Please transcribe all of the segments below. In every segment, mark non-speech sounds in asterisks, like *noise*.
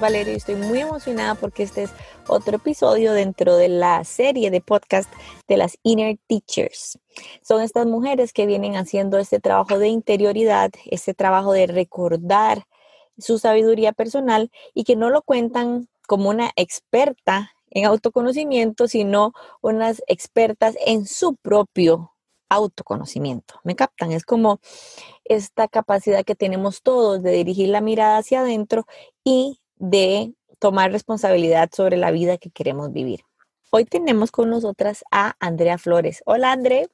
Valerio estoy muy emocionada porque este es otro episodio dentro de la serie de podcast de las Inner Teachers. Son estas mujeres que vienen haciendo este trabajo de interioridad, este trabajo de recordar su sabiduría personal y que no lo cuentan como una experta en autoconocimiento, sino unas expertas en su propio autoconocimiento. ¿Me captan? Es como esta capacidad que tenemos todos de dirigir la mirada hacia adentro y de tomar responsabilidad sobre la vida que queremos vivir. Hoy tenemos con nosotras a Andrea Flores. Hola, Andrea.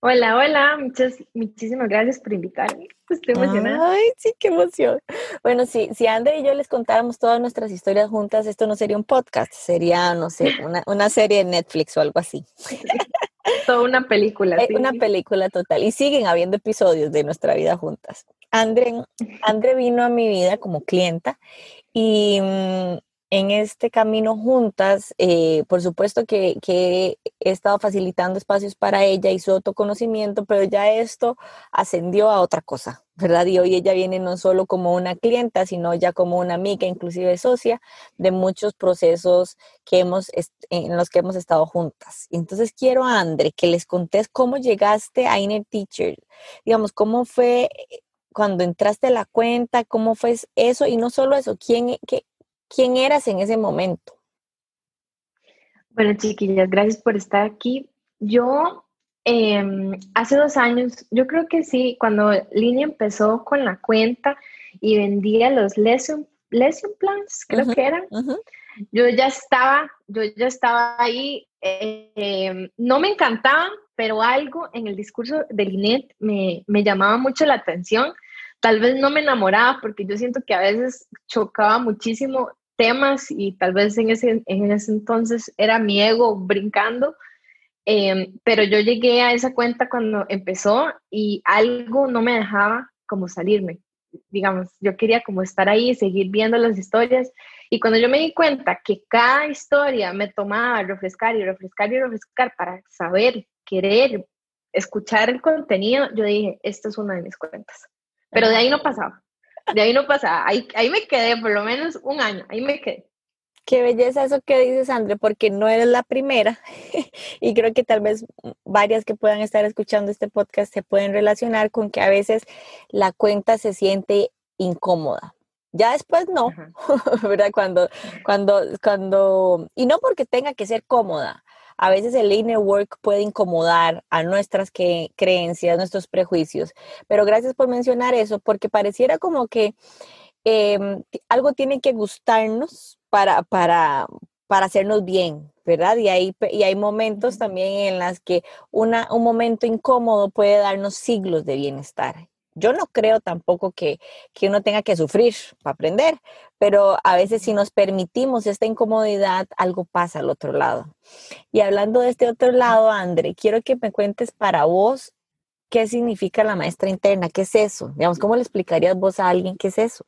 Hola, hola, muchas, muchísimas gracias por invitarme. Estoy emocionada. Ay, sí, qué emoción. Bueno, sí, si Andrea y yo les contáramos todas nuestras historias juntas, esto no sería un podcast, sería, no sé, una, una serie de Netflix o algo así. *laughs* Toda una película. Es una película total. Y siguen habiendo episodios de nuestra vida juntas. Andre, Andre vino a mi vida como clienta y mm, en este camino juntas, eh, por supuesto que, que, he estado facilitando espacios para ella y su autoconocimiento, pero ya esto ascendió a otra cosa, ¿verdad? Y hoy ella viene no solo como una clienta, sino ya como una amiga, inclusive socia de muchos procesos que hemos, en los que hemos estado juntas. Entonces quiero, a Andre, que les contés cómo llegaste a Inner Teacher, digamos, cómo fue cuando entraste a la cuenta, cómo fue eso y no solo eso, quién, qué, ¿Quién eras en ese momento? Bueno, chiquillas, gracias por estar aquí. Yo em, hace dos años, yo creo que sí, cuando Línea empezó con la cuenta y vendía los lesson, lesson plans, creo que eran, yo ya estaba, yo ya estaba ahí, em, no me encantaban, pero algo en el discurso de Linet me, me llamaba mucho la atención. Tal vez no me enamoraba porque yo siento que a veces chocaba muchísimo temas y tal vez en ese, en ese entonces era mi ego brincando, em, pero yo llegué a esa cuenta cuando empezó y algo no me dejaba como salirme. Digamos, yo quería como estar ahí, seguir viendo las historias. Y cuando yo me di cuenta que cada historia me tomaba refrescar y refrescar y refrescar para saber, querer, escuchar el contenido, yo dije, esta es una de mis cuentas. Pero de ahí no pasaba. De ahí no pasa, ahí, ahí me quedé por lo menos un año, ahí me quedé. Qué belleza eso que dices, André, porque no eres la primera *laughs* y creo que tal vez varias que puedan estar escuchando este podcast se pueden relacionar con que a veces la cuenta se siente incómoda. Ya después no, *laughs* ¿verdad? Cuando, cuando, cuando, y no porque tenga que ser cómoda, a veces el inner work puede incomodar a nuestras creencias, nuestros prejuicios. Pero gracias por mencionar eso, porque pareciera como que em, algo tiene que gustarnos para, para, para hacernos bien, ¿verdad? Y hay, y hay momentos también en los que una, un momento incómodo puede darnos siglos de bienestar. Yo no creo tampoco que, que uno tenga que sufrir para aprender, pero a veces si nos permitimos esta incomodidad, algo pasa al otro lado. Y hablando de este otro lado, André, quiero que me cuentes para vos qué significa la maestra interna, qué es eso. Digamos, ¿cómo le explicarías vos a alguien qué es eso?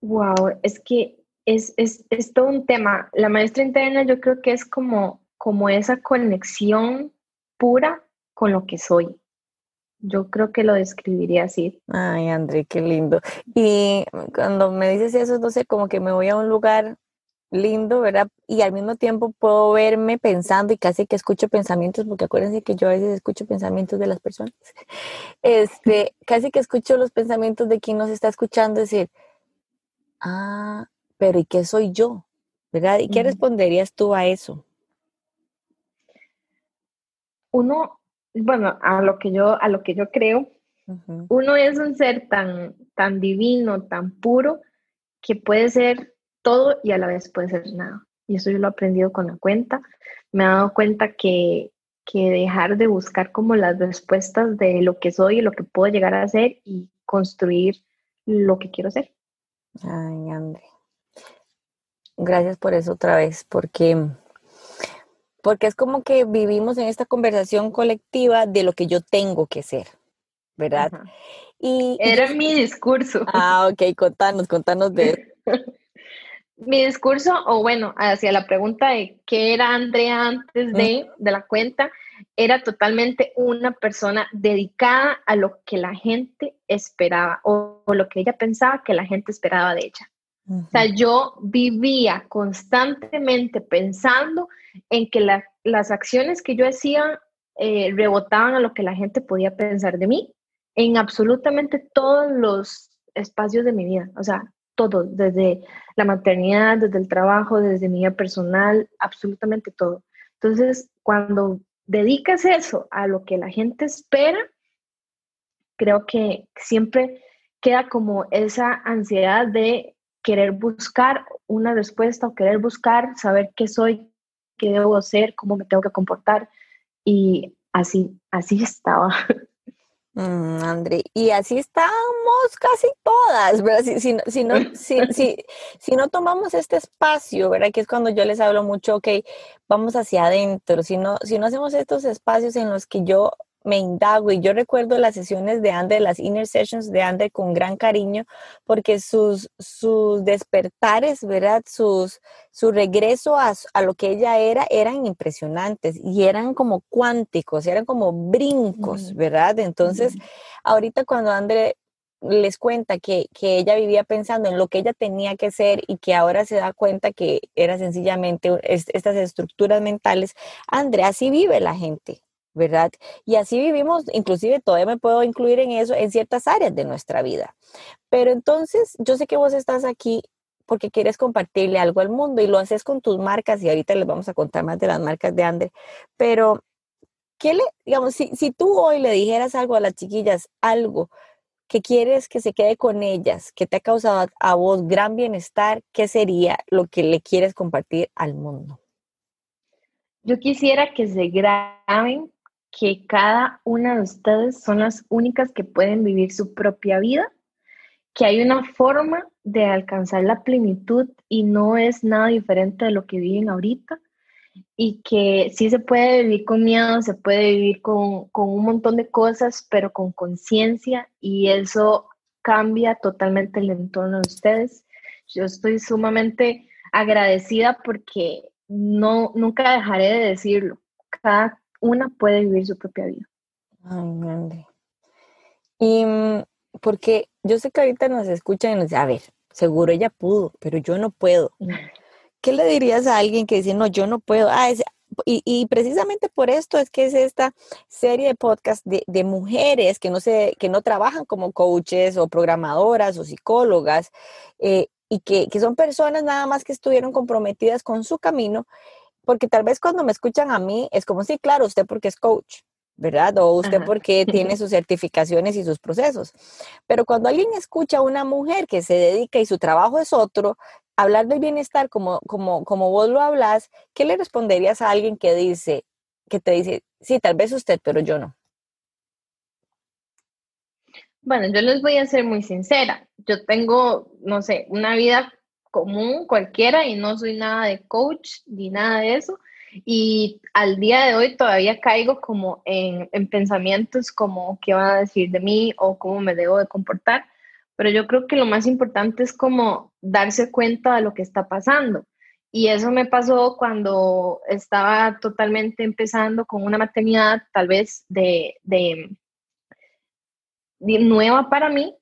Wow, es que es, es, es todo un tema. La maestra interna yo creo que es como, como esa conexión pura con lo que soy. Yo creo que lo describiría así. Ay, André, qué lindo. Y cuando me dices eso, no sé, como que me voy a un lugar lindo, ¿verdad? Y al mismo tiempo puedo verme pensando y casi que escucho pensamientos, porque acuérdense que yo a veces escucho pensamientos de las personas. *laughs* Este, casi que escucho los pensamientos de quien nos está escuchando decir, ah, pero ¿y qué soy yo? ¿Verdad? ¿Y qué responderías tú a eso? Uno bueno, a lo que yo, a lo que yo creo, uno es un ser tan, tan divino, tan puro, que puede ser todo y a la vez puede ser nada. Y eso yo lo he aprendido con la cuenta. Me he dado cuenta que, que dejar de buscar como las respuestas de lo que soy y lo que puedo llegar a ser y construir lo que quiero ser. Ay, André. Gracias por eso otra vez, porque porque es como que vivimos en esta conversación colectiva de lo que yo tengo que ser, ¿verdad? Y, Era mi discurso. Ah, ok, contanos, contanos de *laughs* mi discurso, o bueno, hacia la pregunta de qué era Andrea antes de, de la cuenta, era totalmente una persona dedicada a lo que la gente esperaba o, lo que ella pensaba que la gente esperaba de ella. O sea, yo vivía constantemente pensando en que las acciones que yo hacía eh, rebotaban a lo que la gente podía pensar de mí en absolutamente todos los espacios de mi vida. O sea, todo, desde la maternidad, desde el trabajo, desde mi vida personal, absolutamente todo. Entonces, cuando dedicas eso a lo que la gente espera, creo que siempre queda como esa ansiedad de querer buscar una respuesta o querer buscar saber qué soy, qué debo hacer, cómo me tengo que comportar. Y así, así estaba. Mm, André, y así estamos casi todas, ¿verdad? Si, si, si no, si, no tomamos este espacio, ¿verdad? Que es cuando yo les hablo mucho, ok, vamos hacia adentro, si no, si no hacemos estos espacios en los que yo me indago y yo recuerdo las sesiones de Ander, las inner sessions de Ander con gran cariño porque sus, sus despertares, ¿verdad? Sus, su regreso a, lo que ella era eran impresionantes y eran como cuánticos, eran como brincos, ¿verdad? Entonces, ahorita cuando Ander les cuenta que, que, ella vivía pensando en lo que ella tenía que ser y que ahora se da cuenta que era sencillamente estas estructuras mentales, André, así vive la gente, ¿verdad? Y así vivimos, inclusive todavía me puedo incluir en eso, en ciertas áreas de nuestra vida. Pero entonces, yo sé que vos estás aquí porque quieres compartirle algo al mundo y lo haces con tus marcas y ahorita les vamos a contar más de las marcas de Ander, pero ¿qué le, digamos, si, si tú hoy le dijeras algo a las chiquillas, algo que quieres que se quede con ellas, que te ha causado a vos gran bienestar, ¿qué sería lo que le quieres compartir al mundo? Yo quisiera que se graben que cada una de ustedes son las únicas que pueden vivir su propia vida, que hay una forma de alcanzar la plenitud y no es nada diferente de lo que viven ahorita y que sí se puede vivir con miedo, se puede vivir con, con un montón de cosas, pero con conciencia y eso cambia totalmente el entorno de ustedes. Yo estoy sumamente agradecida porque no, nunca dejaré de decirlo. Cada una puede vivir su propia vida. Ay, grande. Y mm, porque yo sé que ahorita nos escuchan y nos dicen, a ver, seguro ella pudo, pero yo no puedo. *laughs* ¿Qué le dirías a alguien que dice, no, yo no puedo? Ah, y, precisamente por esto es que es esta serie de podcast de, mujeres que no, se, que no trabajan como coaches o programadoras o psicólogas eh, y que, que son personas nada más que estuvieron comprometidas con su camino porque tal vez cuando me escuchan a mí es como, sí, claro, usted porque es coach, ¿verdad? O usted porque tiene *laughs* sus certificaciones y sus procesos. Pero cuando alguien escucha a una mujer que se dedica y su trabajo es otro, hablar del bienestar como, como, como vos lo hablas, ¿qué le responderías a alguien que dice, que te dice, sí, tal vez usted, pero yo no? Bueno, yo les voy a ser muy sincera. Yo tengo, no sé, una vida común cualquiera y no soy nada de coach ni nada de eso. Y al día de hoy todavía caigo como en, en pensamientos como qué van a decir de mí o cómo me debo de comportar. Pero yo creo que lo más importante es como darse cuenta de lo que está pasando. Y eso me pasó cuando estaba totalmente empezando con una maternidad tal vez de, de, de nueva para mí,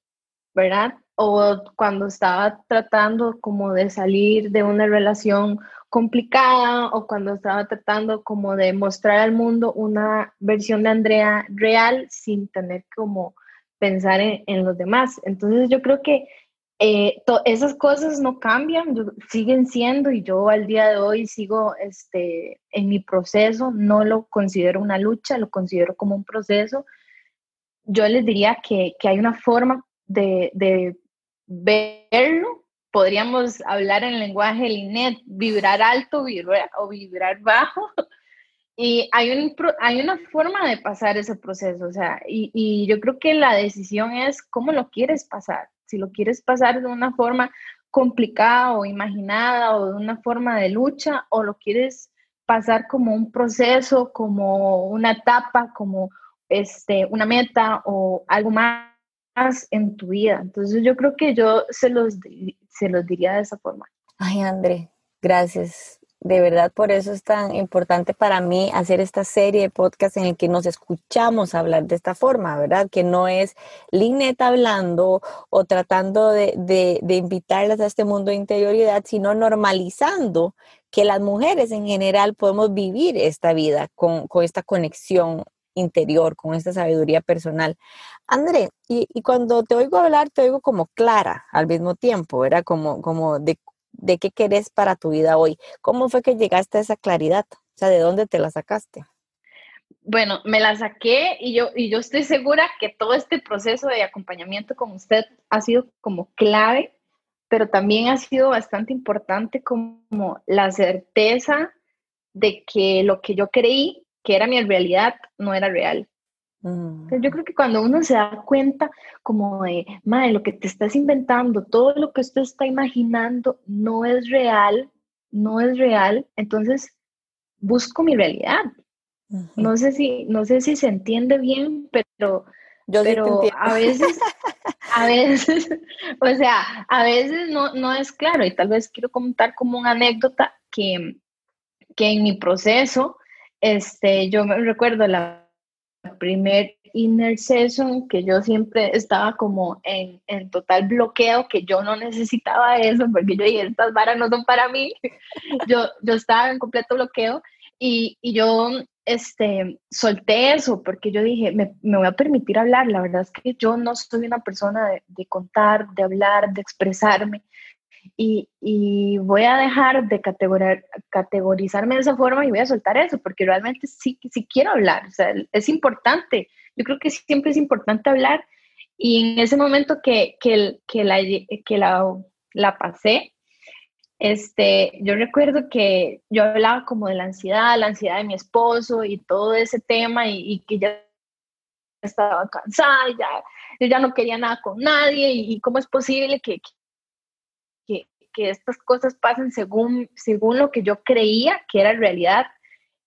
¿verdad? O cuando estaba tratando como de salir de una relación complicada o cuando estaba tratando como de mostrar al mundo una versión de Andrea real sin tener como pensar en, los demás. Entonces yo creo que eh, esas cosas no cambian, siguen siendo y yo al día de hoy sigo este, en mi proceso, no lo considero una lucha, lo considero como un proceso. Yo les diría que, que hay una forma de, de verlo, podríamos hablar en lenguaje Linet, vibrar alto vibrar, o vibrar bajo. *laughs* Y hay, un, hay una forma de pasar ese proceso, o sea, y, y yo creo que la decisión es cómo lo quieres pasar. Si lo quieres pasar de una forma complicada o imaginada o de una forma de lucha, o lo quieres pasar como un proceso, como una etapa, como este, una meta o algo más en tu vida. Entonces yo creo que yo se los, se los diría de esa forma. Ay, André, gracias. de verdad por eso es tan importante para mí hacer esta serie de podcast en el que nos escuchamos hablar de esta forma, ¿verdad? Que no es Linet hablando o tratando de, de, invitarlas a este mundo de interioridad, sino normalizando que las mujeres en general podemos vivir esta vida con, con esta conexión interior, con esta sabiduría personal. André, y, y, cuando te oigo hablar, te oigo como clara al mismo tiempo, ¿verdad? Como, como de de qué querés para tu vida hoy. ¿Cómo fue que llegaste a esa claridad? O sea, ¿de dónde te la sacaste? Bueno, me la saqué y yo, y yo estoy segura que todo este proceso de acompañamiento con usted ha sido como clave, pero también ha sido bastante importante como la certeza de que lo que yo creí que era mi realidad no era real. Yo creo que cuando uno se da cuenta como de, madre, lo que te estás inventando, todo lo que usted está imaginando no es real, no es real, entonces busco mi realidad. No sé si, no sé si se entiende bien, pero, Yo pero a veces, *laughs* a veces, o sea, a veces no, no es claro. Y tal vez quiero contar como una anécdota que, que en mi proceso, este, yo me recuerdo la primer inner session que yo siempre estaba como en, en, total bloqueo, que yo no necesitaba eso, porque yo dije, estas varas no son para mí, *laughs* yo, yo estaba en completo bloqueo y, y yo este, solté eso porque yo dije, me, me, voy a permitir hablar, la verdad es que yo no soy una persona de, de contar, de hablar, de expresarme, y, voy a dejar de categorizarme de esa forma y voy a soltar eso, porque realmente sí, sí quiero hablar, o es importante, yo creo que siempre es importante hablar y en ese momento que, que, la, que la, la pasé, este, yo recuerdo que yo hablaba como de la ansiedad, la ansiedad de mi esposo y todo ese tema y, que ya estaba cansada, ya no quería nada con nadie y, y cómo es posible que, que estas cosas pasen según, según lo que yo creía que era realidad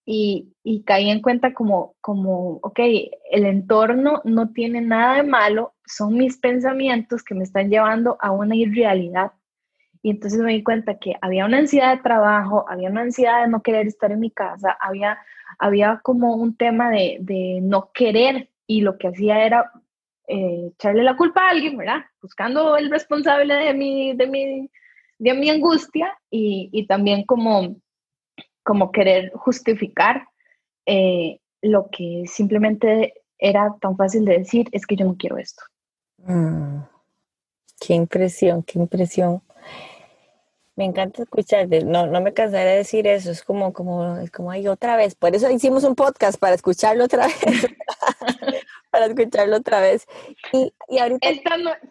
y, y caí en cuenta como, como, ok, el entorno no tiene nada de malo, son mis pensamientos que me están llevando a una irrealidad. Y entonces me di cuenta que había una ansiedad de trabajo, había una ansiedad de no querer estar en mi casa, había, había como un tema de, de no querer y lo que hacía era eh, echarle la culpa a alguien, ¿verdad? Buscando el responsable de mi, de mi de mi angustia y, también como, como querer justificar eh, lo que simplemente era tan fácil de decir, es que yo no quiero esto. Mm. qué impresión, qué impresión. Me encanta escucharte, no, no me cansaré de decir eso, es como, como, como hay otra vez. Por eso hicimos un podcast para escucharlo otra *laughs* vez. Para escucharlo otra vez. Y, y ahorita...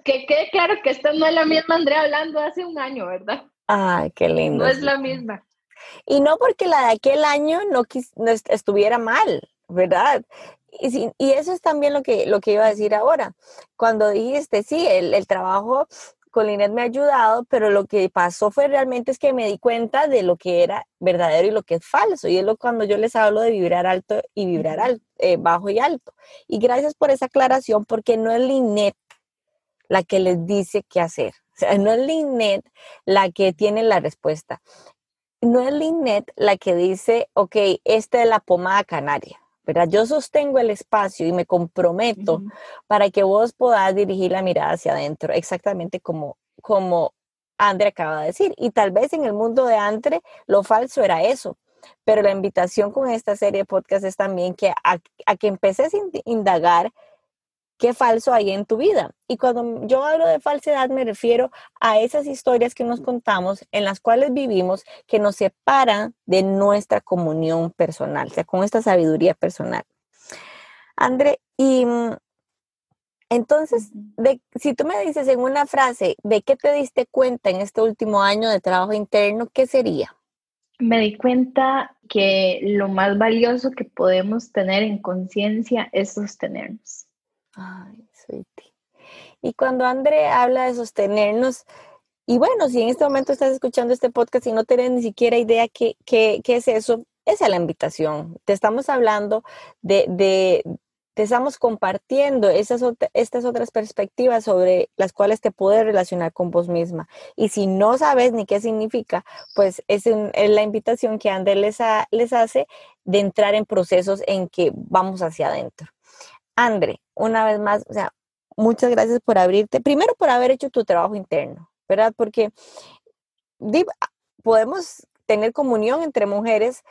que quede claro que esta no es la misma Andrea hablando hace un año, ¿verdad? Ay, qué lindo. No es la misma. Y no porque la de aquel año no, no estuviera mal, ¿verdad? Y, y, eso es también lo que, lo que iba a decir ahora. Cuando dijiste, sí, el, el trabajo con Linet me ha ayudado, pero lo que pasó fue realmente es que me di cuenta de lo que era verdadero y lo que es falso. Y es lo cuando yo les hablo de vibrar alto y vibrar alto, eh, bajo y alto. Y gracias por esa aclaración, porque no es Linet la que les dice qué hacer. O sea, no es Linet la que tiene la respuesta. No es Linet la que dice, ok, esta es la pomada canaria. Yo sostengo el espacio y me comprometo para que vos puedas dirigir la mirada hacia adentro, exactamente como, como Andre acaba de decir. Y tal vez en el mundo de Andre lo falso era eso. Pero la invitación con esta serie de podcast es también que a, a que empeces a indagar qué falso hay en tu vida. Y cuando yo hablo de falsedad me refiero a esas historias que nos contamos en las cuales vivimos que nos separan de nuestra comunión personal, o sea, con esta sabiduría personal. André, y mm, entonces, de, si tú me dices en una frase, ¿de qué te diste cuenta en este último año de trabajo interno? ¿Qué sería? Me di cuenta que lo más valioso que podemos tener en conciencia es sostenernos Ay, sweetie. Y cuando André habla de sostenernos, y bueno, si en este momento estás escuchando este podcast y no tienes ni siquiera idea qué, qué, qué es eso, esa es la invitación. Te estamos hablando de, de, te estamos compartiendo esas, estas otras perspectivas sobre las cuales te puedes relacionar con vos misma. Y si no sabes ni qué significa, pues es, la invitación que Ander les, les hace de entrar en procesos en que vamos hacia adentro. Andre, una vez más, o sea, muchas gracias por abrirte, primero por haber hecho tu trabajo interno, ¿verdad? Porque podemos tener comunión entre mujeres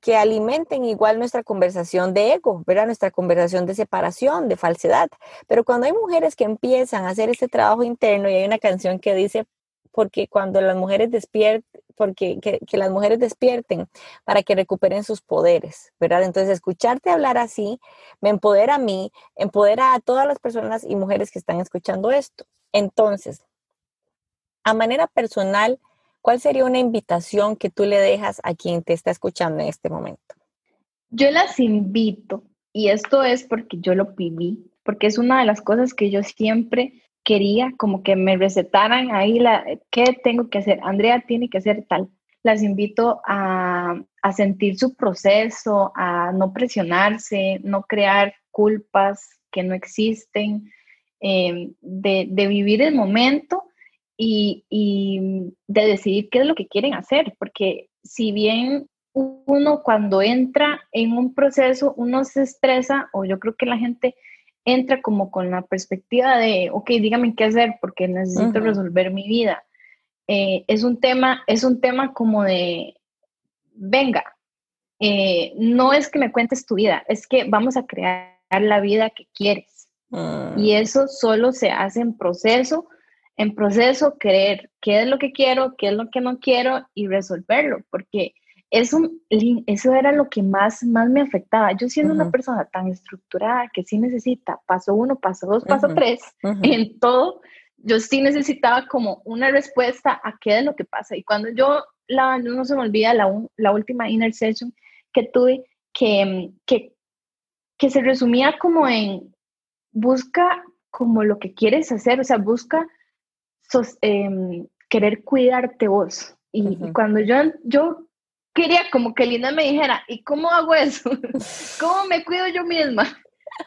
que alimenten igual nuestra conversación de ego, ¿verdad? Nuestra conversación de separación, de falsedad. Pero cuando hay mujeres que empiezan a hacer este trabajo interno y hay una canción que dice, porque cuando las mujeres despierten, porque que, las mujeres despierten para que recuperen sus poderes, ¿verdad? Entonces, escucharte hablar así me empodera a mí, empodera a todas las personas y mujeres que están escuchando esto. Entonces, a manera personal, ¿cuál sería una invitación que tú le dejas a quien te está escuchando en este momento? Yo las invito, y esto es porque yo lo viví, porque es una de las cosas que yo siempre quería, como que me recetaran ahí la, qué tengo que hacer. Andrea tiene que hacer tal. Las invito a, a sentir su proceso, a no presionarse, no crear culpas que no existen, eh, de, de vivir el momento y, de decidir qué es lo que quieren hacer, porque si bien uno cuando entra en un proceso, uno se estresa, o yo creo que la gente entra como con la perspectiva de, ok, dígame qué hacer porque necesito resolver mi vida. Eh, es, un tema, es un tema como de, venga, eh, no es que me cuentes tu vida, es que vamos a crear la vida que quieres. Mm. Y eso solo se hace en proceso en proceso creer qué es lo que quiero, qué es lo que no quiero y resolverlo, porque eso, eso era lo que más, más me afectaba. Yo siendo una persona tan estructurada que sí necesita paso uno, paso dos, paso tres, en todo, yo sí necesitaba como una respuesta a qué es lo que pasa. Y cuando yo, la, no se me olvida la, la última inner session que tuve, que, que, que se resumía como en busca como lo que quieres hacer, o sea, busca Em, querer cuidarte vos. Y, cuando yo, yo quería como que Linda me dijera, ¿y cómo hago eso? *laughs* ¿Cómo me cuido yo misma?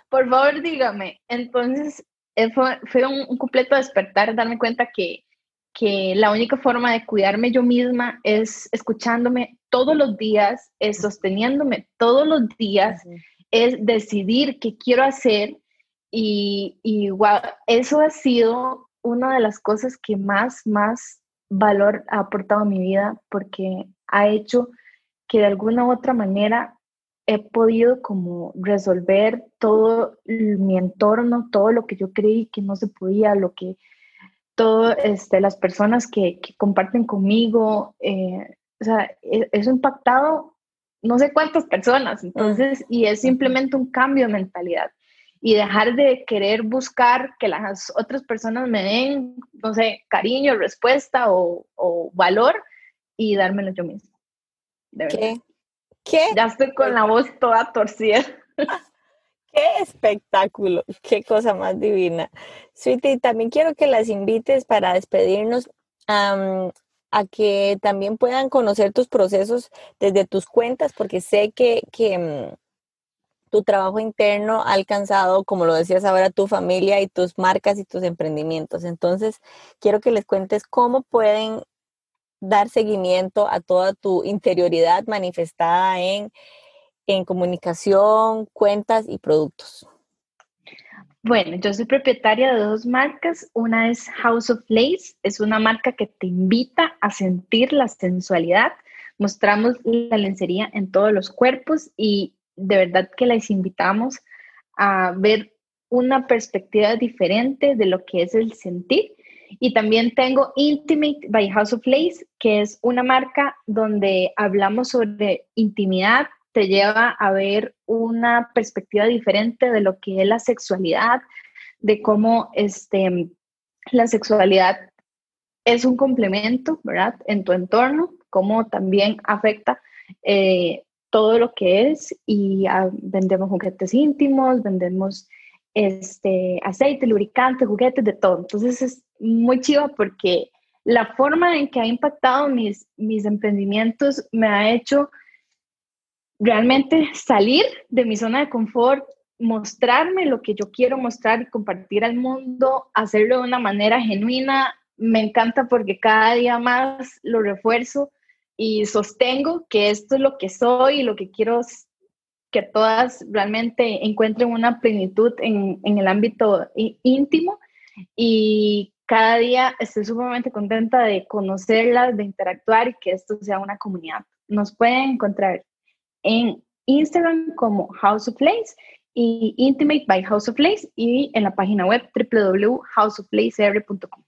Por favor, dígame. Entonces, eh, fue, fue un, completo despertar, darme cuenta que, que la única forma de cuidarme yo misma es escuchándome todos los días, es sosteniéndome todos los días, es decidir qué quiero hacer y, y eso ha sido una de las cosas que más, más valor ha aportado a mi vida porque ha hecho que de alguna u otra manera he podido como resolver todo mi entorno, todo lo que yo creí que no se podía, lo que todas este, las personas que, comparten conmigo, eh, o sea, e, eso ha impactado no sé cuántas personas, entonces, y es simplemente un cambio de mentalidad y dejar de querer buscar que las otras personas me den, no sé, cariño, respuesta o, valor y dármelo yo mismo. ¿Qué? ¿Qué? Ya estoy con la voz toda torcida. *laughs* ¡Qué espectáculo! ¡Qué cosa más divina! Sweetie, también quiero que las invites para despedirnos a que también puedan conocer tus procesos desde tus cuentas, porque sé que, que mm, tu trabajo interno ha alcanzado, como lo decías ahora, tu familia y tus marcas y tus emprendimientos. Entonces, quiero que les cuentes cómo pueden dar seguimiento a toda tu interioridad manifestada en, en comunicación, cuentas y productos. Bueno, yo soy propietaria de dos marcas. Una es House of Lace, es una marca que te invita a sentir la sensualidad. Mostramos la lencería en todos los cuerpos y de verdad que les invitamos a ver una perspectiva diferente de lo que es el sentir. Y también tengo Intimate by House of Lace, que es una marca donde hablamos sobre intimidad, te lleva a ver una perspectiva diferente de lo que es la sexualidad, de cómo este, la sexualidad es un complemento, ¿verdad? En tu entorno, cómo también afecta eh, todo lo que es y ah, vendemos juguetes íntimos, vendemos este, aceite, lubricante, juguetes, de todo. Entonces es muy chido porque la forma en que ha impactado mis, mis emprendimientos me ha hecho realmente salir de mi zona de confort mostrarme lo que yo quiero mostrar y compartir al mundo, hacerlo de una manera genuina. Me encanta porque cada día más lo refuerzo y sostengo que esto es lo que soy y lo que quiero que todas realmente encuentren una plenitud en, en el ámbito íntimo y cada día estoy sumamente contenta de conocerlas, de interactuar y que esto sea una comunidad. Nos pueden encontrar en Instagram como House of Lace y Intimate by House of Lace y en la página web www.houseoflacecr.com.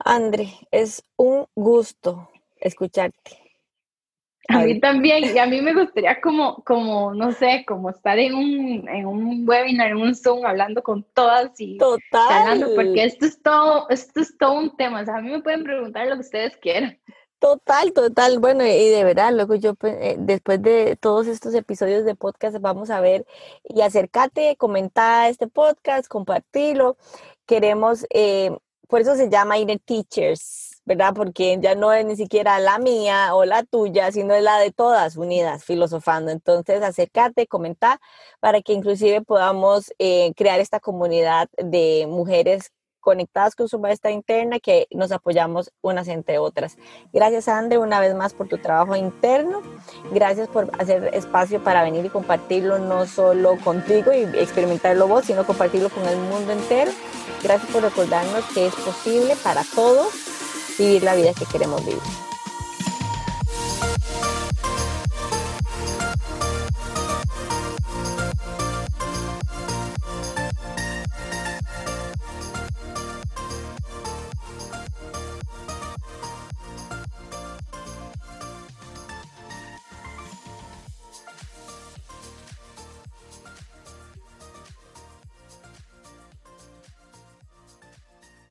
Andre, es un gusto escucharte. A mí también, y a mí me gustaría como, como no sé, como estar en un, en un webinar, en un Zoom, hablando con todas y Total. porque esto es todo, esto es todo un tema. O sea, a mí me pueden preguntar lo que ustedes quieran. Total, total. Bueno, y de verdad, luego yo, pues, eh, después de todos estos episodios de podcast, vamos a ver y acércate, comenta este podcast, compartirlo. Queremos, eh, por eso se llama Inner Teachers, ¿verdad? Porque ya no es ni siquiera la mía o la tuya, sino es la de todas unidas filosofando. Entonces, acércate, comenta para que inclusive podamos eh, crear esta comunidad de mujeres conectadas con su maestra interna que nos apoyamos unas entre otras. Gracias, Andre, una vez más por tu trabajo interno. Gracias por hacer espacio para venir y compartirlo no solo contigo y experimentarlo vos, sino compartirlo con el mundo entero. Gracias por recordarnos que es posible para todos vivir la vida que queremos vivir.